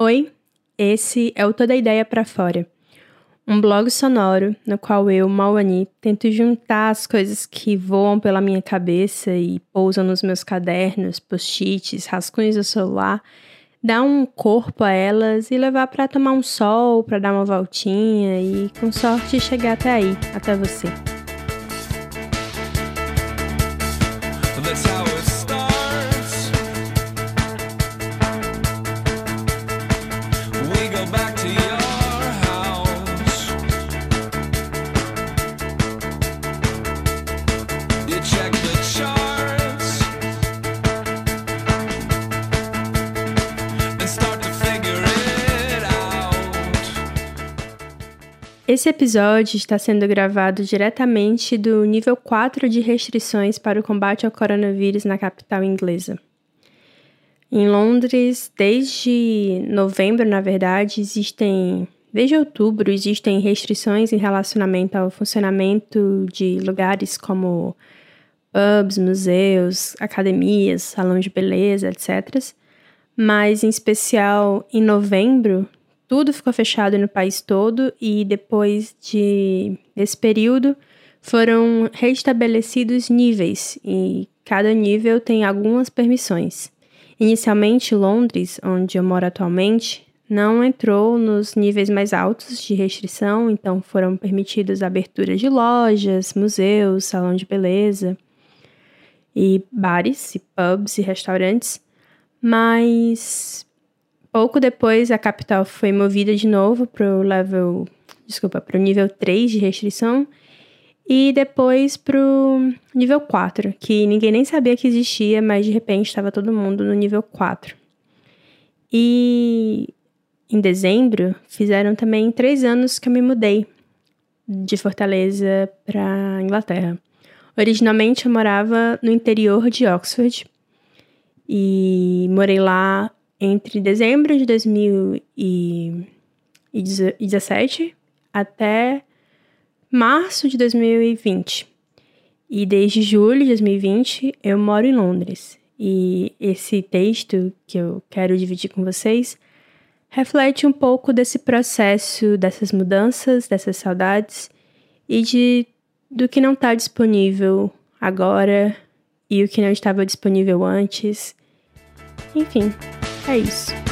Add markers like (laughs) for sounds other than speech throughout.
Oi, esse é o Toda Ideia para Fora, um blog sonoro no qual eu, Mauani, tento juntar as coisas que voam pela minha cabeça e pousam nos meus cadernos, post-its, rascunhos do celular, dar um corpo a elas e levar para tomar um sol, para dar uma voltinha e, com sorte, chegar até aí, até você. Esse episódio está sendo gravado diretamente do nível 4 de restrições para o combate ao coronavírus na capital inglesa. Em Londres, desde novembro, na verdade, existem. Desde outubro, existem restrições em relacionamento ao funcionamento de lugares como pubs, museus, academias, salão de beleza, etc. Mas, em especial, em novembro, tudo ficou fechado no país todo e depois de desse período foram restabelecidos níveis e cada nível tem algumas permissões. Inicialmente, Londres, onde eu moro atualmente, não entrou nos níveis mais altos de restrição, então foram permitidas aberturas de lojas, museus, salão de beleza e bares, e pubs e restaurantes, mas Pouco depois, a capital foi movida de novo para o level, desculpa, para o nível 3 de restrição e depois para o nível 4, que ninguém nem sabia que existia, mas de repente estava todo mundo no nível 4. E em dezembro fizeram também três anos que eu me mudei de Fortaleza para Inglaterra. Originalmente eu morava no interior de Oxford e morei lá entre dezembro de 2017 até março de 2020. E desde julho de 2020 eu moro em Londres. E esse texto que eu quero dividir com vocês reflete um pouco desse processo, dessas mudanças, dessas saudades e de do que não está disponível agora e o que não estava disponível antes. Enfim, é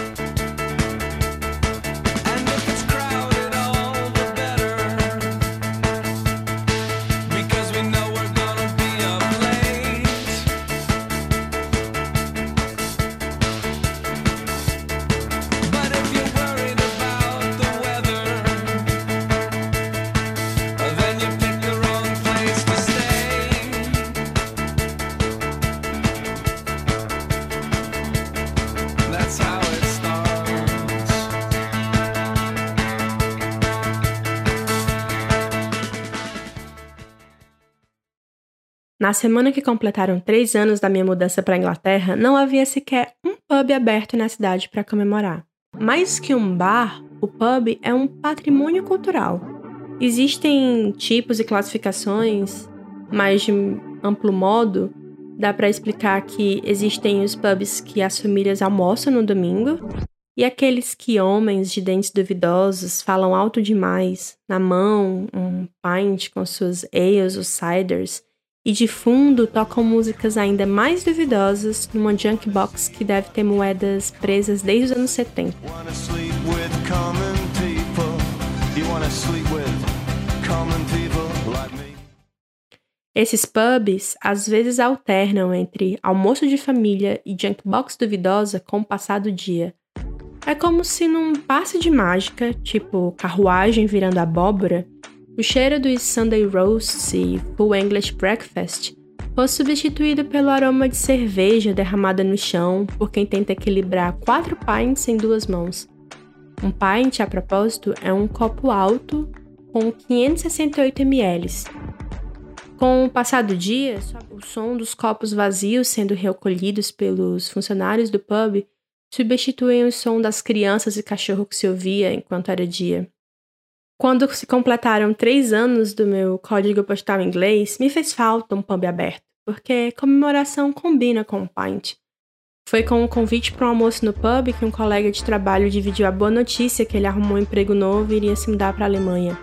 Na semana que completaram três anos da minha mudança para a Inglaterra, não havia sequer um pub aberto na cidade para comemorar. Mais que um bar, o pub é um patrimônio cultural. Existem tipos e classificações, mas de amplo modo, dá para explicar que existem os pubs que as famílias almoçam no domingo e aqueles que homens de dentes duvidosos falam alto demais, na mão, um pint com suas ales ou ciders e de fundo tocam músicas ainda mais duvidosas numa junk box que deve ter moedas presas desde os anos 70. Esses pubs às vezes alternam entre almoço de família e junk box duvidosa com o passar do dia. É como se num passe de mágica, tipo carruagem virando abóbora, o cheiro dos Sunday roasts e full English breakfast foi substituído pelo aroma de cerveja derramada no chão por quem tenta equilibrar quatro pints em duas mãos. Um pint, a propósito, é um copo alto com 568 ml. Com o passar do dia, o som dos copos vazios sendo recolhidos pelos funcionários do pub substituem o som das crianças e cachorro que se ouvia enquanto era dia. Quando se completaram três anos do meu código postal inglês, me fez falta um pub aberto, porque comemoração combina com o pint. Foi com um convite para um almoço no pub que um colega de trabalho dividiu a boa notícia que ele arrumou um emprego novo e iria se mudar para a Alemanha.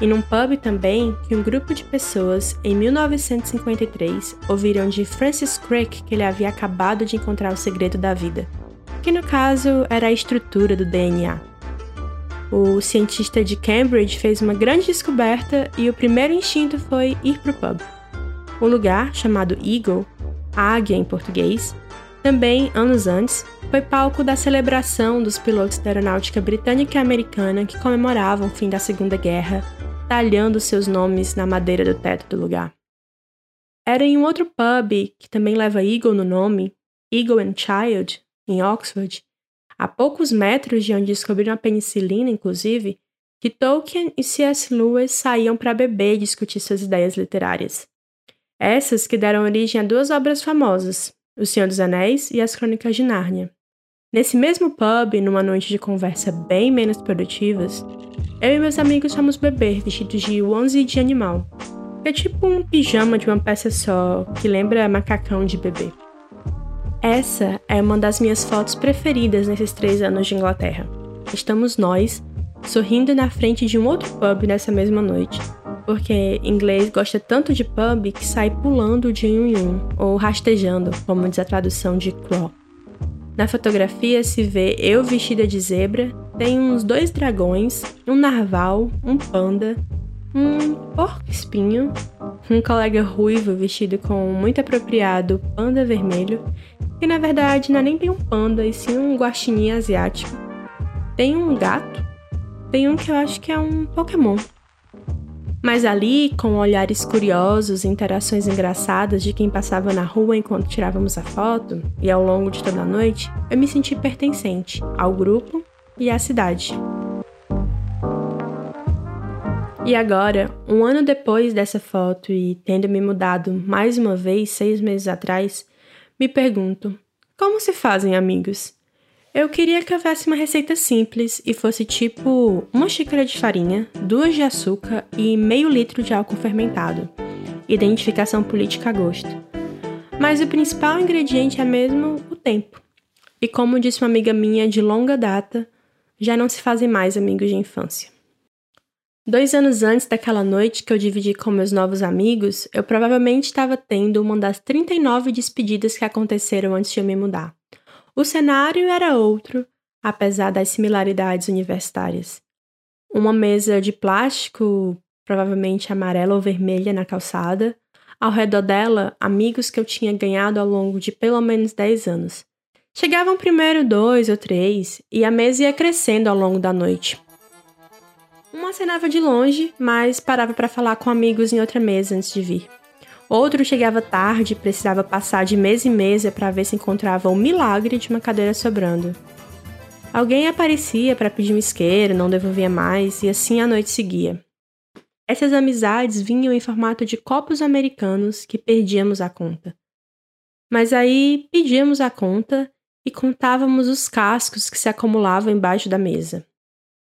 E num pub também que um grupo de pessoas, em 1953, ouviram de Francis Crick que ele havia acabado de encontrar o segredo da vida, que no caso era a estrutura do DNA. O cientista de Cambridge fez uma grande descoberta e o primeiro instinto foi ir para o pub. O lugar, chamado Eagle, águia em português, também, anos antes, foi palco da celebração dos pilotos da aeronáutica britânica e americana que comemoravam o fim da Segunda Guerra, talhando seus nomes na madeira do teto do lugar. Era em um outro pub, que também leva Eagle no nome, Eagle and Child, em Oxford, a poucos metros de onde descobriram a penicilina, inclusive, que Tolkien e C.S. Lewis saíam para beber e discutir suas ideias literárias. Essas que deram origem a duas obras famosas, o Senhor dos Anéis e As Crônicas de Nárnia. Nesse mesmo pub, numa noite de conversa bem menos produtivas, eu e meus amigos fomos beber vestidos de onesie de animal. É tipo um pijama de uma peça só, que lembra macacão de bebê. Essa é uma das minhas fotos preferidas nesses três anos de Inglaterra. Estamos nós, sorrindo na frente de um outro pub nessa mesma noite, porque inglês gosta tanto de pub que sai pulando de um em um, ou rastejando, como diz a tradução de crawl. Na fotografia se vê eu vestida de zebra, tem uns dois dragões, um narval, um panda, um porco-espinho, um colega ruivo vestido com muito apropriado panda vermelho, que na verdade não é nem bem um panda, e sim um guaxinim asiático. Tem um gato, tem um que eu acho que é um Pokémon. Mas ali, com olhares curiosos e interações engraçadas de quem passava na rua enquanto tirávamos a foto, e ao longo de toda a noite, eu me senti pertencente ao grupo e à cidade. E agora, um ano depois dessa foto e tendo me mudado mais uma vez seis meses atrás, me pergunto: como se fazem amigos? Eu queria que houvesse uma receita simples e fosse tipo uma xícara de farinha, duas de açúcar e meio litro de álcool fermentado. Identificação política a gosto. Mas o principal ingrediente é mesmo o tempo. E como disse uma amiga minha de longa data, já não se fazem mais amigos de infância. Dois anos antes daquela noite que eu dividi com meus novos amigos, eu provavelmente estava tendo uma das 39 despedidas que aconteceram antes de eu me mudar. O cenário era outro, apesar das similaridades universitárias. Uma mesa de plástico, provavelmente amarela ou vermelha, na calçada. Ao redor dela, amigos que eu tinha ganhado ao longo de pelo menos 10 anos. Chegavam primeiro dois ou três, e a mesa ia crescendo ao longo da noite. Um acenava de longe, mas parava para falar com amigos em outra mesa antes de vir. Outro chegava tarde e precisava passar de mesa em mesa para ver se encontrava o milagre de uma cadeira sobrando. Alguém aparecia para pedir um isqueiro, não devolvia mais, e assim a noite seguia. Essas amizades vinham em formato de copos americanos que perdíamos a conta. Mas aí pedíamos a conta e contávamos os cascos que se acumulavam embaixo da mesa.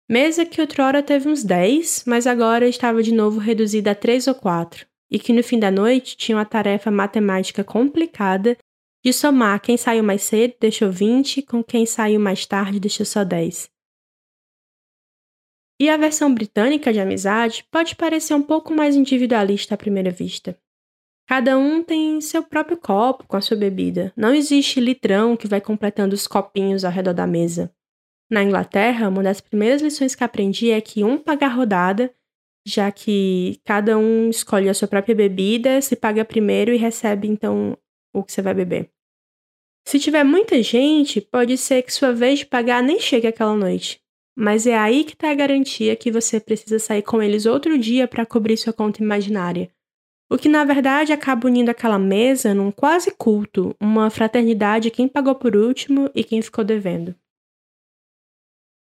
Mesa que outrora teve uns 10, mas agora estava de novo reduzida a 3 ou 4, e que no fim da noite tinha uma tarefa matemática complicada de somar quem saiu mais cedo deixou 20 com quem saiu mais tarde deixou só 10. E a versão britânica de amizade pode parecer um pouco mais individualista à primeira vista. Cada um tem seu próprio copo com a sua bebida. Não existe litrão que vai completando os copinhos ao redor da mesa. Na Inglaterra, uma das primeiras lições que aprendi é que um paga a rodada já que cada um escolhe a sua própria bebida, se paga primeiro e recebe então o que você vai beber. Se tiver muita gente, pode ser que sua vez de pagar nem chegue aquela noite. Mas é aí que está a garantia que você precisa sair com eles outro dia para cobrir sua conta imaginária. O que na verdade acaba unindo aquela mesa num quase culto, uma fraternidade quem pagou por último e quem ficou devendo.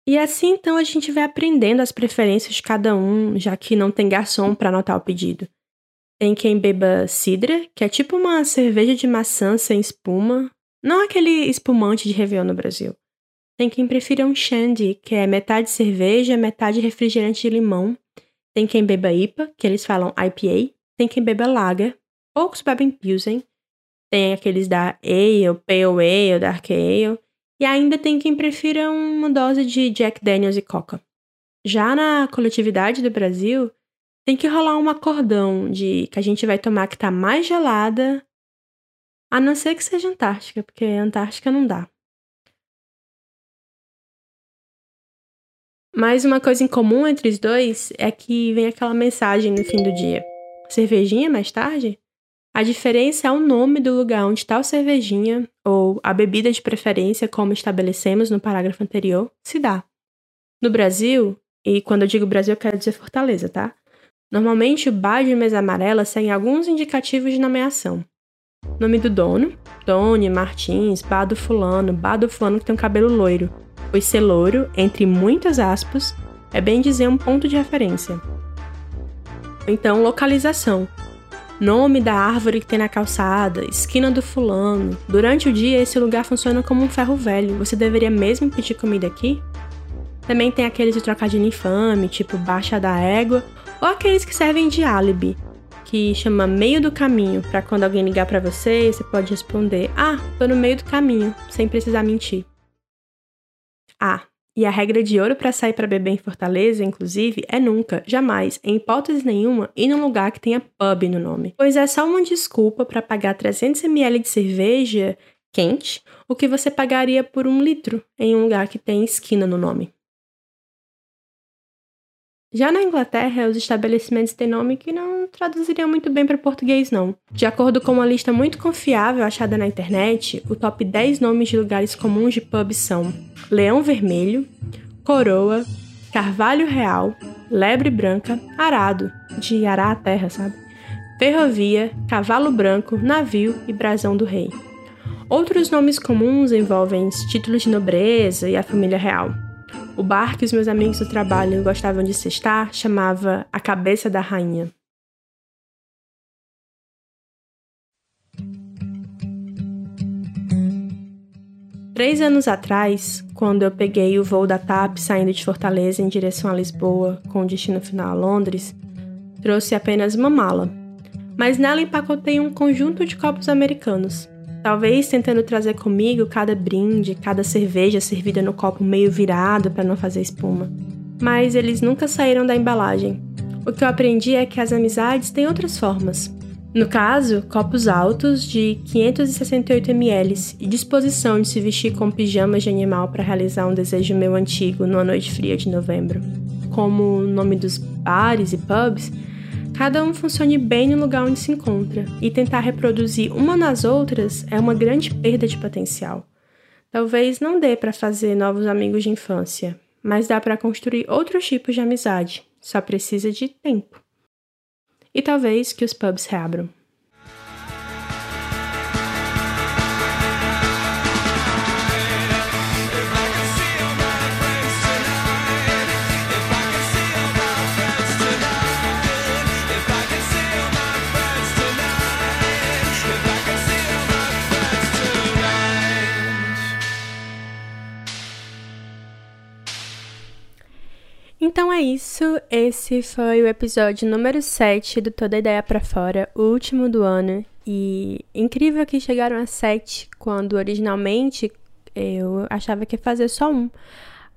E assim então a gente vai aprendendo as preferências de cada um, já que não tem garçom para anotar o pedido. Tem quem beba cidra, que é tipo uma cerveja de maçã sem espuma, não aquele espumante de Réveillon no Brasil. Tem quem prefira um shandy, que é metade cerveja, metade refrigerante de limão. Tem quem beba IPA, que eles falam IPA. Tem quem beba lager. Poucos bebem Pilsen. Tem aqueles da Ale, Pale Ale, Dark Ale. E ainda tem quem prefira uma dose de Jack Daniels e Coca. Já na coletividade do Brasil, tem que rolar um acordão de que a gente vai tomar que tá mais gelada, a não ser que seja Antártica, porque Antártica não dá. Mas uma coisa em comum entre os dois é que vem aquela mensagem no fim do dia. Cervejinha mais tarde? A diferença é o nome do lugar onde está o cervejinha, ou a bebida de preferência, como estabelecemos no parágrafo anterior, se dá. No Brasil, e quando eu digo Brasil eu quero dizer Fortaleza, tá? Normalmente o bar de mesa amarela segue alguns indicativos de nomeação. Nome do dono, Tony, Martins, bar do fulano, bar do fulano que tem um cabelo loiro, pois ser louro, entre muitas aspas, é bem dizer um ponto de referência. Então, localização. Nome da árvore que tem na calçada, esquina do fulano. Durante o dia, esse lugar funciona como um ferro velho. Você deveria mesmo pedir comida aqui? Também tem aqueles de trocadilho infame, tipo baixa da égua, ou aqueles que servem de álibi, que chama meio do caminho, para quando alguém ligar para você, você pode responder: "Ah, tô no meio do caminho", sem precisar mentir. Ah, e a regra de ouro para sair para beber em Fortaleza, inclusive, é nunca, jamais, em hipótese nenhuma, ir num lugar que tenha pub no nome. Pois é só uma desculpa para pagar 300 ml de cerveja quente, o que você pagaria por um litro em um lugar que tem esquina no nome. Já na Inglaterra, os estabelecimentos têm nome que não traduziriam muito bem para português, não. De acordo com uma lista muito confiável achada na internet, o top 10 nomes de lugares comuns de pubs são Leão Vermelho, Coroa, Carvalho Real, Lebre Branca, Arado, de arar a terra, sabe? Ferrovia, Cavalo Branco, Navio e Brasão do Rei. Outros nomes comuns envolvem títulos de nobreza e a família real. O bar que os meus amigos do trabalho gostavam de cestar chamava A Cabeça da Rainha. Três anos atrás, quando eu peguei o voo da TAP saindo de Fortaleza em direção a Lisboa, com destino final a Londres, trouxe apenas uma mala, mas nela empacotei um conjunto de copos americanos, Talvez tentando trazer comigo cada brinde, cada cerveja servida no copo meio virado para não fazer espuma. Mas eles nunca saíram da embalagem. O que eu aprendi é que as amizades têm outras formas. No caso, copos altos de 568 ml e disposição de se vestir com pijamas de animal para realizar um desejo meu antigo numa noite fria de novembro. Como o nome dos bares e pubs, cada um funcione bem no lugar onde se encontra, e tentar reproduzir uma nas outras é uma grande perda de potencial. Talvez não dê para fazer novos amigos de infância, mas dá para construir outros tipos de amizade, só precisa de tempo. E talvez que os pubs reabram. Então é isso, esse foi o episódio número 7 do Toda Ideia para Fora, o último do ano. E incrível que chegaram a 7, quando originalmente eu achava que ia fazer só um.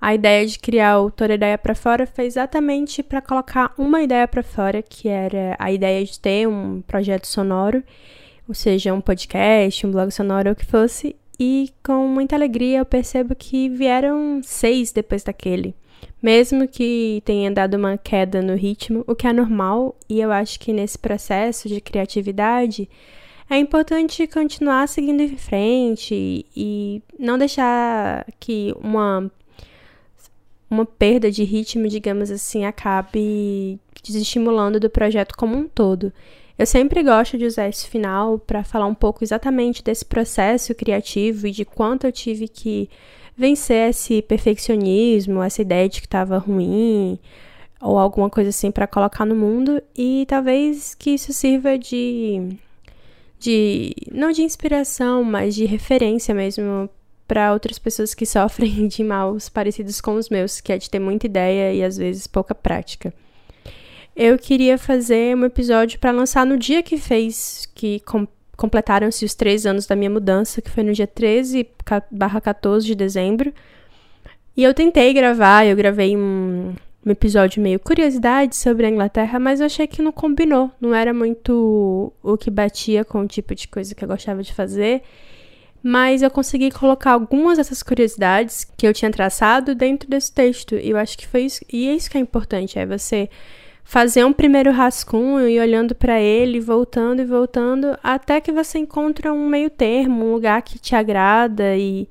A ideia de criar o Toda Ideia para Fora foi exatamente para colocar uma ideia para fora, que era a ideia de ter um projeto sonoro, ou seja, um podcast, um blog sonoro, o que fosse. E com muita alegria eu percebo que vieram seis depois daquele mesmo que tenha dado uma queda no ritmo, o que é normal, e eu acho que nesse processo de criatividade é importante continuar seguindo em frente e não deixar que uma uma perda de ritmo, digamos assim, acabe desestimulando do projeto como um todo. Eu sempre gosto de usar esse final para falar um pouco exatamente desse processo criativo e de quanto eu tive que vencer esse perfeccionismo, essa ideia de que estava ruim ou alguma coisa assim para colocar no mundo e talvez que isso sirva de de não de inspiração, mas de referência mesmo para outras pessoas que (laughs) sofrem de maus parecidos com os meus, que é de ter muita ideia e às vezes pouca prática. Eu queria fazer um episódio para lançar no dia que fez que completaram-se os três anos da minha mudança, que foi no dia 13 barra 14 de dezembro. E eu tentei gravar, eu gravei um, um episódio meio curiosidade sobre a Inglaterra, mas eu achei que não combinou. Não era muito o que batia com o tipo de coisa que eu gostava de fazer. Mas eu consegui colocar algumas dessas curiosidades que eu tinha traçado dentro desse texto. E eu acho que foi isso. E é isso que é importante: é você fazer um primeiro rascunho e olhando para ele, voltando e voltando, até que você encontra um meio termo, um lugar que te agrada e,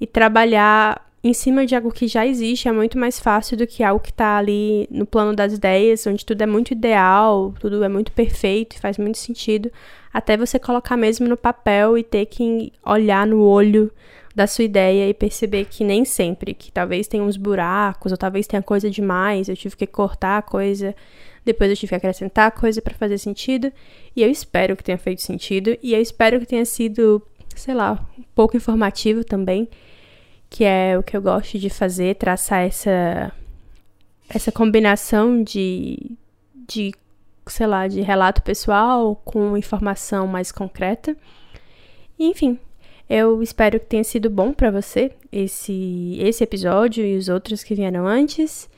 e trabalhar em cima de algo que já existe. É muito mais fácil do que algo que está ali no plano das ideias, onde tudo é muito ideal, tudo é muito perfeito e faz muito sentido, até você colocar mesmo no papel e ter que olhar no olho da sua ideia e perceber que nem sempre, que talvez tenha uns buracos, ou talvez tenha coisa demais, eu tive que cortar a coisa, depois eu tive que acrescentar a coisa para fazer sentido, e eu espero que tenha feito sentido, e eu espero que tenha sido, sei lá, um pouco informativo também, que é o que eu gosto de fazer, traçar essa essa combinação de de sei lá, de relato pessoal com informação mais concreta. Enfim, eu espero que tenha sido bom para você esse, esse episódio e os outros que vieram antes.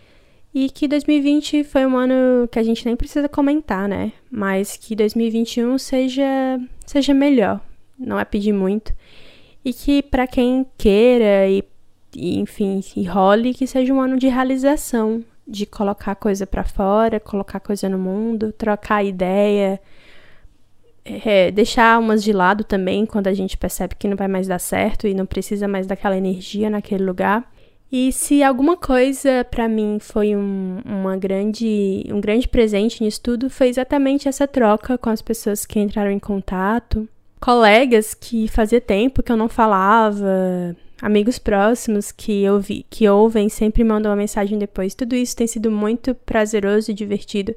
E que 2020 foi um ano que a gente nem precisa comentar, né? Mas que 2021 seja, seja melhor. Não é pedir muito. E que para quem queira e, e, enfim, e role, que seja um ano de realização, de colocar coisa para fora, colocar coisa no mundo, trocar ideia, é, deixar umas de lado também quando a gente percebe que não vai mais dar certo e não precisa mais daquela energia naquele lugar. E se alguma coisa para mim foi um, uma grande, um grande presente nisso tudo, foi exatamente essa troca com as pessoas que entraram em contato, colegas que fazia tempo que eu não falava, amigos próximos que, eu vi, que ouvem sempre mandam uma mensagem depois. Tudo isso tem sido muito prazeroso e divertido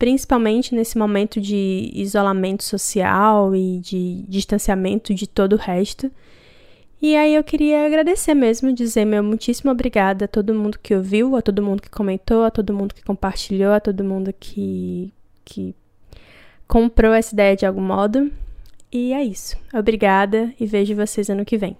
principalmente nesse momento de isolamento social e de distanciamento de todo o resto. E aí eu queria agradecer mesmo, dizer meu muitíssimo obrigada a todo mundo que ouviu, a todo mundo que comentou, a todo mundo que compartilhou, a todo mundo que, que comprou essa ideia de algum modo. E é isso. Obrigada e vejo vocês ano que vem.